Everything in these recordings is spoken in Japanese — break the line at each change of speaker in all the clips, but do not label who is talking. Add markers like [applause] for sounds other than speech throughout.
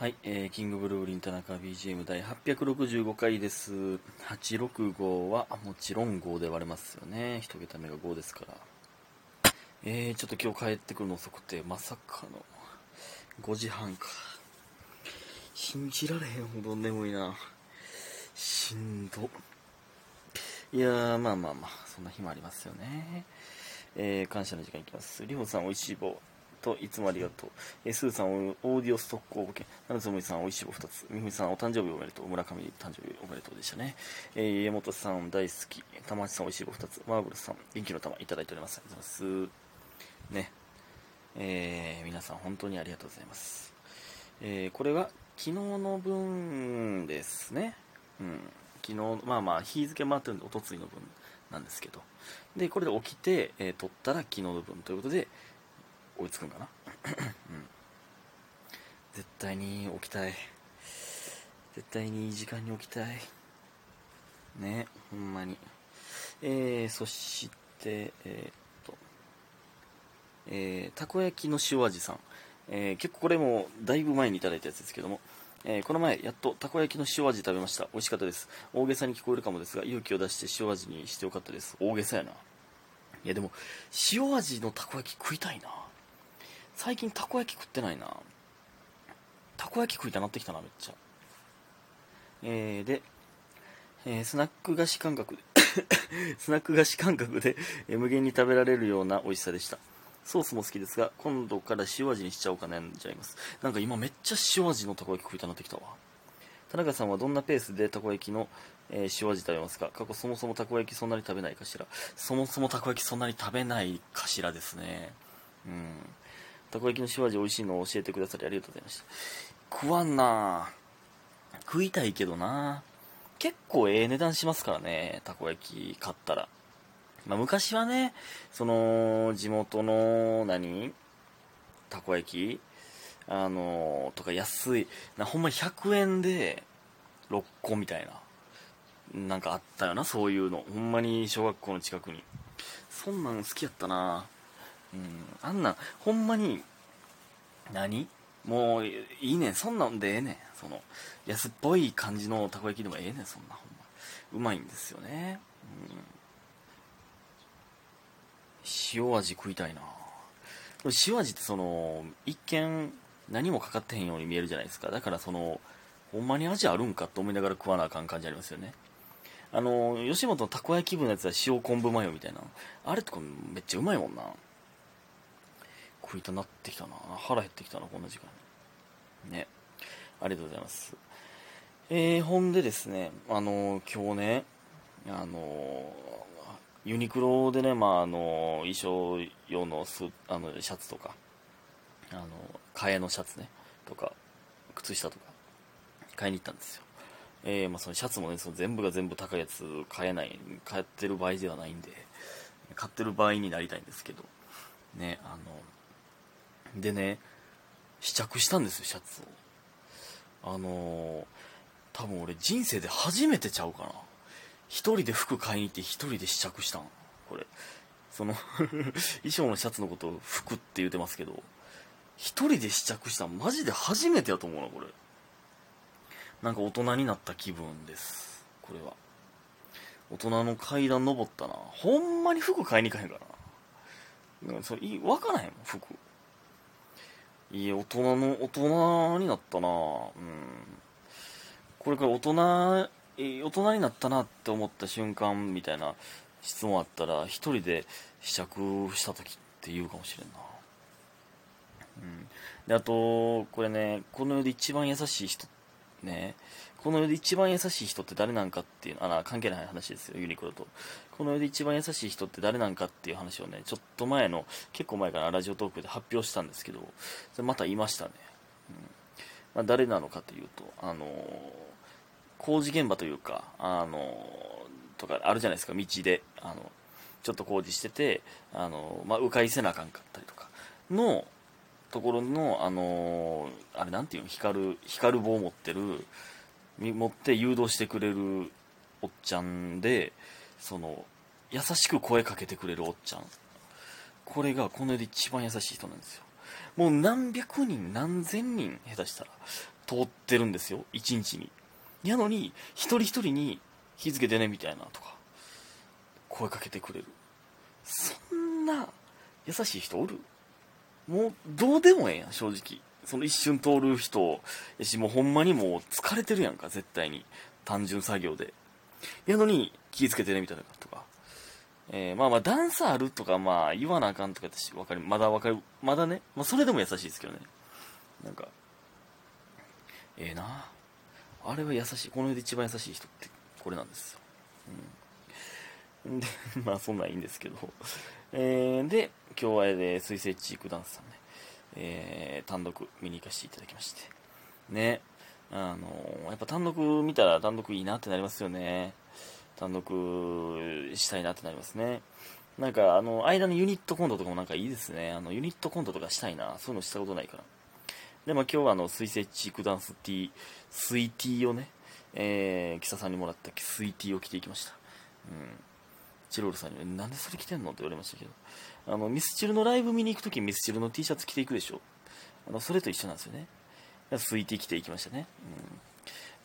はい、えー、キングブルーリン田中 BGM 第865回です。865はもちろん5で割れますよね。一桁目が5ですから。えー、ちょっと今日帰ってくるの遅くて、まさかの5時半か。信じられへんほど眠いな。しんど。いやー、まあまあまあ、そんな日もありますよね。えー、感謝の時間いきます。りほさん、おいしい棒。といつもありがとう。えー、スーさん、オーディオストック応募券。なるつむさん、おいしい棒2つ。みふみさん、お誕生日おめでとう。村上誕生日おめでとうでしたね。えー、家元さん、大好き。玉橋さん、おいしい棒2つ。マーブルさん、元気の玉いただいております。ありがとうございます。ね。えー、皆さん、本当にありがとうございます。えー、これは昨日の分ですね。うん。昨日、まあまあ、日付回ってるんで、おとついの分なんですけど。で、これで起きて、えー、撮ったら昨日の分ということで、追いつくんかな、うん、絶対に起きたい絶対にいい時間に起きたいねほんまにえー、そしてえー、っとえー、たこ焼きの塩味さん、えー、結構これもだいぶ前にいただいたやつですけどもえー、この前、やっとたこ焼きの塩味食べました。美味しかったです。大げさに聞こえるかもですが、勇気を出して塩味にしてよかったです。大げさやな。いやでも、塩味のたこ焼き食いたいな。最近たこ焼き食ってないな。たこ焼き食いたなってきたなめっちゃ。えー、で、えー、スナック菓子感覚で [coughs] スナック菓子感覚で、え、無限に食べられるような美味しさでした。ソースも好きですが今度から塩味にしちゃおうか悩んじゃいます。なんか今めっちゃ塩味のたこ焼き食いたなってきたわ。田中さんはどんなペースでたこ焼きの、えー、塩味食べますか？過去そもそもたこ焼きそんなに食べないかしら。そもそもたこ焼きそんなに食べないかしらですね。うん。たこ焼きの塩味美味しいのを教えてくださりありがとうございました。食わんな。食いたいけどな。結構ええ値段しますからねたこ焼き買ったら。まあ、昔はねその地元の何？たこ焼き？あのとか安い。なほんまに100円で6個みたいな。なんかあったよなそういうの。ほんまに小学校の近くに。そんなん好きやったな。うん、あんな、ほんまに、何？もう、いいねん、そんなんでええねん。その、安っぽい感じのたこ焼きでもええねん、そんな、ほんま。うまいんですよね。うん、塩味食いたいな塩味ってその、一見、何もかかってへんように見えるじゃないですか。だからその、ほんまに味あるんかと思いながら食わなあかん感じありますよね。あの、吉本のたこ焼き部のやつは塩昆布マヨみたいな。あれとかめっちゃうまいもんな。食いたなってきたな。腹減ってきたなこんな時間。にね。ありがとうございます。えー、ほんでですねあの、今日ねあの、ユニクロでねまああの衣装用のスあのシャツとかあの替えのシャツねとか靴下とか買いに行ったんですよ。えー、まあ、そのシャツもねその全部が全部高いやつ買えない買ってる場合ではないんで買ってる場合になりたいんですけどねあのでね、試着したんですよ、シャツを。あのー、多分俺人生で初めてちゃうかな。一人で服買いに行って一人で試着したん。これ。その [laughs] 衣装のシャツのことを服って言うてますけど、一人で試着したんマジで初めてやと思うな、これ。なんか大人になった気分です。これは。大人の階段登ったな。ほんまに服買いに行かへんからな。それ、わからへんもん、服。いや、大人の、大人になったなうん。これから大人、大人になったなって思った瞬間みたいな質問あったら、一人で試着した時って言うかもしれんな。うん。で、あと、これね、この世で一番優しい人、ね、この世で一番優しい人って誰なんかっていう、あら、関係ない話ですよ、ユニクロと。この世で一番優しい人って誰なんかっていう話をね、ちょっと前の、結構前からラジオトークで発表したんですけど、また言いましたね。うんまあ、誰なのかというと、あのー、工事現場というか、あのー、とかあるじゃないですか、道で。あの、ちょっと工事してて、あのー、まあ、迂回せなあかんかったりとか、の、ところの、あのあれなんていうの、光る、光る棒を持ってる、持って誘導してくれるおっちゃんで、その、優しく声かけてくれるおっちゃん。これがこの世で一番優しい人なんですよ。もう何百人、何千人、下手したら、通ってるんですよ、1日に。やのに、一人一人に気づけてね、みたいなとか、声かけてくれる。そんな優しい人おる？もう、どうでもええやん、正直。その一瞬通る人やし、もうほんまにもう疲れてるやんか、絶対に。単純作業で。やのに、気ぃつけてね、みたいなとか。えー、まあまあ、段差あるとか、まあ、言わなあかんとか私、わかる、まだわかる、まだね、まあ、それでも優しいですけどね。なんか、ええー、なあれは優しい。この世で一番優しい人って、これなんですよ。うん。で、[laughs] まあ、そんなんいいんですけど。えー、で、今日は、で、水星チークダンスさんね、えー、単独見に行かせていただきまして。ね。あのやっぱ単独見たら単独いいなってなりますよね。単独したいなってなりますね。なんか、あの、間のユニットコントとかもなんかいいですね。あの、ユニットコントとかしたいな。そういうのしたことないから。で、まあ今日はあの、水星チークダンスティー、スイティーをね、えー、キサさんにもらったスイティーを着ていきました。うん。チロールさんに、なんでそれ着てんのって言われましたけど。あの、ミスチルのライブ見に行くときミスチルの T シャツ着ていくでしょ？あの、それと一緒なんですよね。スイティー着ていきましたね。うん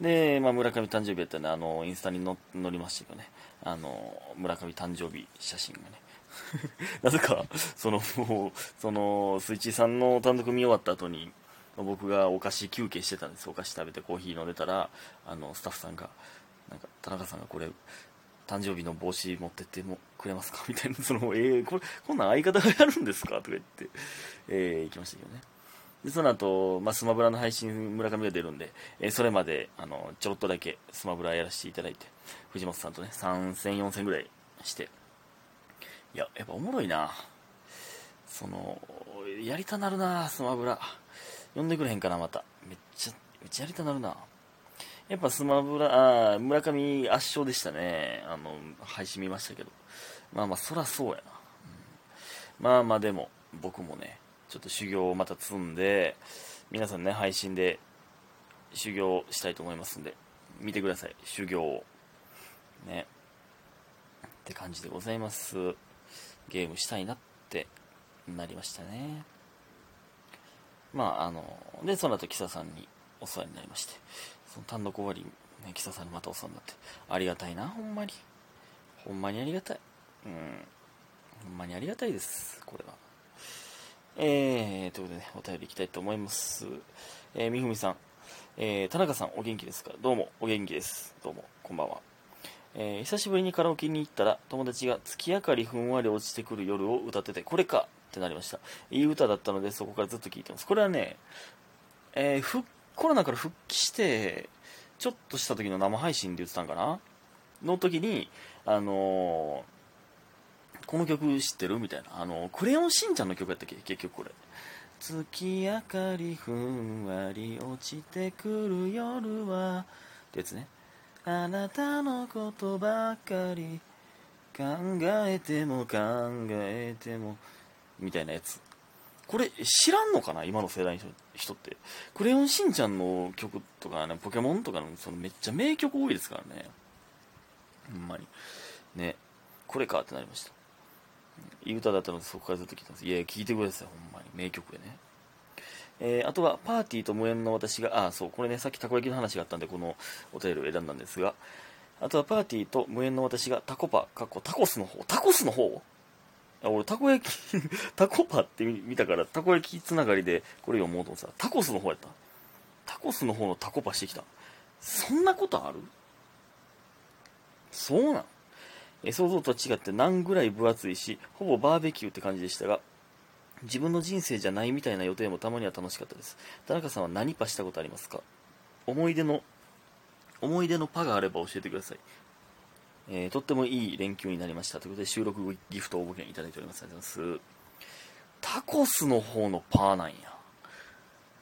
で、まあ、村上誕生日やったんで、あの、インスタに載りましたけどね、あの、村上誕生日写真がね。[laughs] なぜか、その、もう、その、スイッチさんの単独見終わった後に、僕がお菓子休憩してたんですお菓子食べてコーヒー飲んでたら、あの、スタッフさんが、なんか、田中さんがこれ、誕生日の帽子持ってってもくれますか？みたいな、[laughs] その、えー、これ、こんなん相方がやるんですか？とか言って、えー、行きましたけどね。でその後、まあ、スマブラの配信村上が出るんで、えー、それまであのちょろっとだけスマブラやらせていただいて藤本さんとね3戦4戦ぐらいして。いややっぱおもろいな。そのやりたなるなスマブラ。呼んでくれへんかなまた。めっちゃめっちゃやりたなるな。やっぱスマブラあ村上圧勝でしたねあの配信見ましたけどまあまあそらそうやな、うん、まあまあでも僕もねちょっと修行をまた積んで、皆さんね、配信で修行したいと思いますんで、見てください、修行を。ね。って感じでございます。ゲームしたいなってなりましたね。まあ、あの、で、その後、キサさんにお世話になりまして、その単独終わり、ね、キサさんにまたお世話になって、ありがたいな、ほんまに。ほんまにありがたい。うん。ほんまにありがたいです、これは。えー、ということでね、お便りいきたいと思います。えー、みふみさん、えー、田中さん、お元気ですか？どうも、お元気です。どうも、こんばんは。えー、久しぶりにカラオケに行ったら、友達が月明かりふんわり落ちてくる夜を歌ってて、これかってなりました。いい歌だったので、そこからずっと聴いてます。これはね、えー、コロナから復帰して、ちょっとした時の生配信で言ってたんかな？の時に、あのーこの曲知ってる？みたいな。あの、クレヨンしんちゃんの曲やったっけ？結局これ。月明かりふんわり落ちてくる夜は、ってやつね。あなたのことばかり考えても考えても、みたいなやつ。これ知らんのかな今の世代の人って。クレヨンしんちゃんの曲とかね、ポケモンとかのそのめっちゃ名曲多いですからね。ほんまに。ね。これかってなりました。いい歌だったのでそこからずっと聞いてます。いや、聞いてください、ほんまに。名曲でね。えー、あとは、パーティーと無縁の私が、あ、そう、これね、さっきたこ焼きの話があったんで、このお便りを選んだんですが、あとは、パーティーと無縁の私がタコパ、かっこタコスの方、タコスの方あ俺、たこ焼き [laughs] タコパって見たから、たこ焼きつながりでこれ読もうと思ってたタコスの方やった。タコスの方のタコパしてきた。そんなことある？そうなんえ想像とは違って何ぐらい分厚いし、ほぼバーベキューって感じでしたが、自分の人生じゃないみたいな予定もたまには楽しかったです。田中さんは何パしたことありますか？思い出の、思い出のパがあれば教えてください。えー、とってもいい連休になりました。ということで収録ギフト応募券いただいております。ありがとうございます。タコスの方のパーなんや。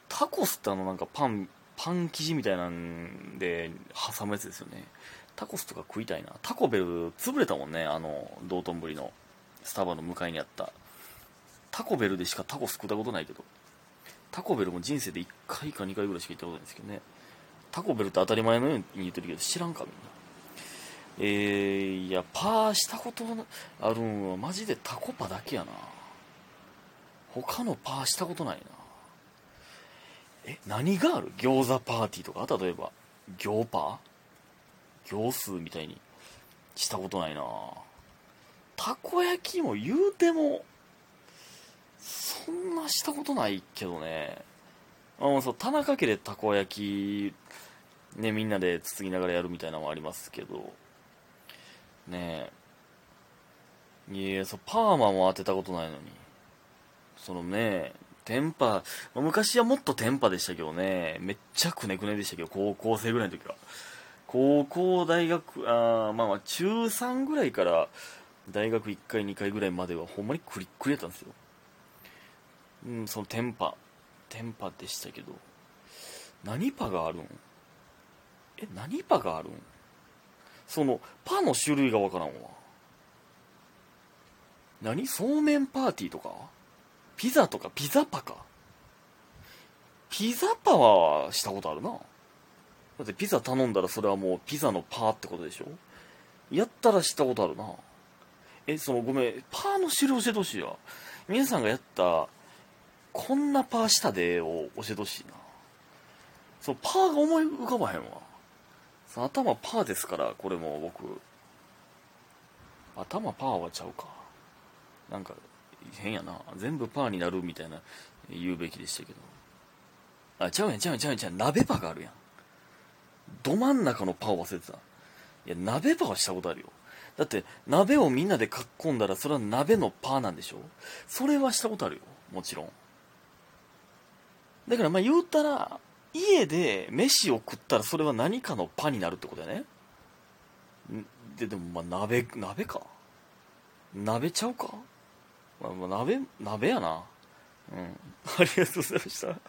タコスってあのなんかパン、パン生地みたいなんで挟むやつですよね。タコスとか食いたいな。タコベル、潰れたもんね、あの、道頓堀のスタバの向かいにあった。タコベルでしかタコス食ったことないけど、タコベルも人生で1回か2回ぐらいしか行ったことないんですけどね。タコベルって当たり前のように言ってるけど、知らんか、みんな。えー、いや、パーしたことあるんはマジでタコパだけやな。他のパーしたことないな。え何がある？餃子パーティーとか？例えば餃パー？餃数みたいにしたことないな。たこ焼きも言うてもそんなしたことないけどね。あそう田中家でたこ焼きねみんなでつつぎながらやるみたいなのもありますけど。ねえ。いやそうパーマも当てたことないのに。そのねテンパ、昔はもっとテンパでしたけどね、めっちゃくねくねでしたけど、高校生ぐらいの時は。高校、大学、あまあまあ、中3ぐらいから大学1回、2回ぐらいまではほんまにクリックリやったんですよ。うん、そのテンパ、テンパでしたけど、何パがあるん？え、何パがあるん？その、パの種類がわからんわ。何？そうめんパーティーとか？ピザとか？ピザパか？ピザパはしたことあるな。だってピザ頼んだらそれはもうピザのパーってことでしょ？やったらしたことあるな。え、そのごめん、パーの種類教えてほしいわ。皆さんがやった、こんなパーしたでを教えてほしいな。そう、パーが思い浮かばへんわ。頭パーですから、これも僕。頭パーはちゃうか。なんか、変やな。全部パーになるみたいな言うべきでしたけど。あ、ちゃうやん、ちゃうやん、ちゃうやん、ちゃうん。鍋パがあるやん。ど真ん中のパーを忘れてた。いや、鍋パはしたことあるよ。だって、鍋をみんなで囲んだら、それは鍋のパーなんでしょ？それはしたことあるよ。もちろん。だから、まあ言うたら、家で飯を食ったら、それは何かのパになるってことやね。で、でも、まあ鍋、鍋か。鍋ちゃうかまあ、鍋、鍋やな。うん。[laughs] ありがとうございました。